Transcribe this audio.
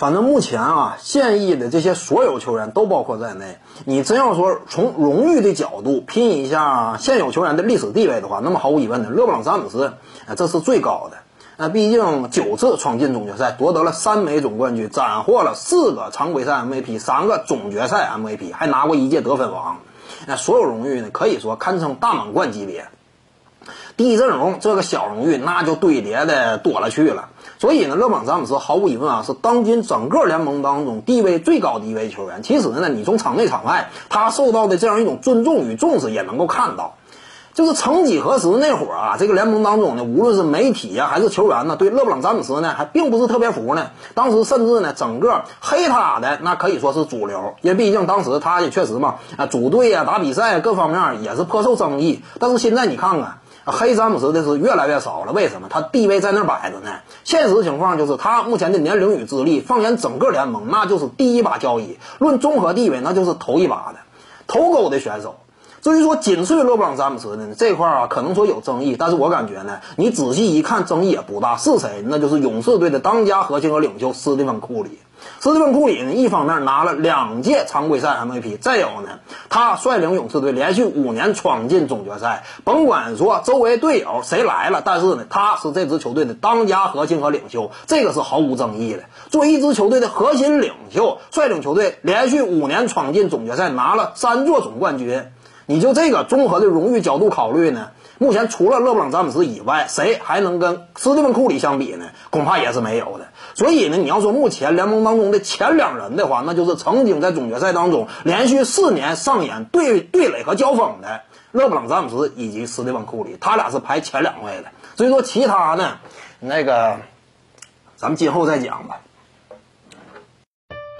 反正目前啊，现役的这些所有球员都包括在内。你真要说从荣誉的角度拼一下现有球员的历史地位的话，那么毫无疑问的，勒布朗·詹姆斯啊，这是最高的。那毕竟九次闯进总决赛，夺得了三枚总冠军，斩获了四个常规赛 MVP，三个总决赛 MVP，还拿过一届得分王。那所有荣誉呢，可以说堪称大满贯级别。第一阵容这个小荣誉，那就堆叠的多了去了。所以呢，勒布朗·詹姆斯毫无疑问啊，是当今整个联盟当中地位最高的一位球员。其实呢，你从场内场外，他受到的这样一种尊重与重视，也能够看到。就是曾几何时那会儿啊，这个联盟当中呢，无论是媒体呀还是球员呢，对勒布朗·詹姆斯呢，还并不是特别服呢。当时甚至呢，整个黑他的那可以说是主流，因为毕竟当时他也确实嘛，啊，组队呀、打比赛各方面也是颇受争议。但是现在你看看。黑詹姆斯的是越来越少了，为什么？他地位在那摆着呢。现实情况就是，他目前的年龄与资历，放眼整个联盟，那就是第一把交椅。论综合地位，那就是头一把的头钩的选手。至于说紧随勒布朗詹姆斯呢，这块啊，可能说有争议，但是我感觉呢，你仔细一看，争议也不大。是谁？那就是勇士队的当家核心和领袖斯蒂芬库里。斯蒂芬库里呢，一方面拿了两届常规赛 MVP，再有呢，他率领勇士队连续五年闯进总决赛。甭管说周围队友谁来了，但是呢，他是这支球队的当家核心和领袖，这个是毫无争议的。作为一支球队的核心领袖，率领球队连续五年闯进总决赛，拿了三座总冠军。你就这个综合的荣誉角度考虑呢？目前除了勒布朗詹姆斯以外，谁还能跟斯蒂芬库里相比呢？恐怕也是没有的。所以呢，你要说目前联盟当中的前两人的话，那就是曾经在总决赛当中连续四年上演对对垒和交锋的勒布朗詹姆斯以及斯蒂芬库里，他俩是排前两位的。所以说其他呢，那个咱们今后再讲吧。